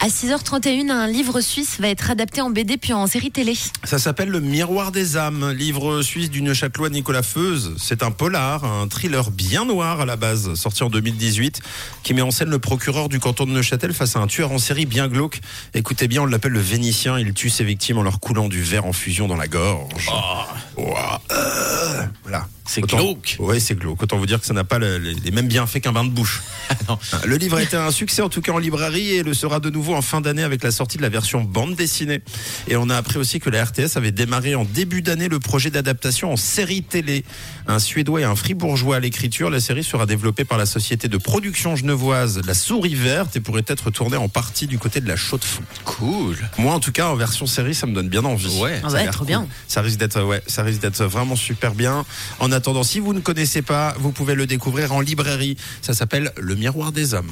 À 6h31, un livre suisse va être adapté en BD puis en série télé. Ça s'appelle Le Miroir des âmes, livre suisse du Neuchâtelois Nicolas Feuze. C'est un polar, un thriller bien noir à la base, sorti en 2018, qui met en scène le procureur du canton de Neuchâtel face à un tueur en série bien glauque. Écoutez bien, on l'appelle le Vénitien. Il tue ses victimes en leur coulant du verre en fusion dans la gorge. Euh, voilà. C'est glauque. Ouais, c'est glauque. Autant vous dire que ça n'a pas le- les, les mêmes bienfaits qu'un bain de bouche. Non. Le livre a été un succès en tout cas en librairie et le sera de nouveau en fin d'année avec la sortie de la version bande dessinée. Et on a appris aussi que la RTS avait démarré en début d'année le projet d'adaptation en série télé. Un Suédois et un Fribourgeois à l'écriture. La série sera développée par la société de production genevoise La Souris Verte et pourrait être tournée en partie du côté de la Chaux-de-Fonds. Cool. Moi, en tout cas, en version série, ça me donne bien envie. Ouais. Ah Ça ouais, trop cool. bien. Ça risque d'être, ouais, ça risque d'être vraiment super bien. En si vous ne connaissez pas, vous pouvez le découvrir en librairie. Ça s'appelle Le Miroir des Hommes.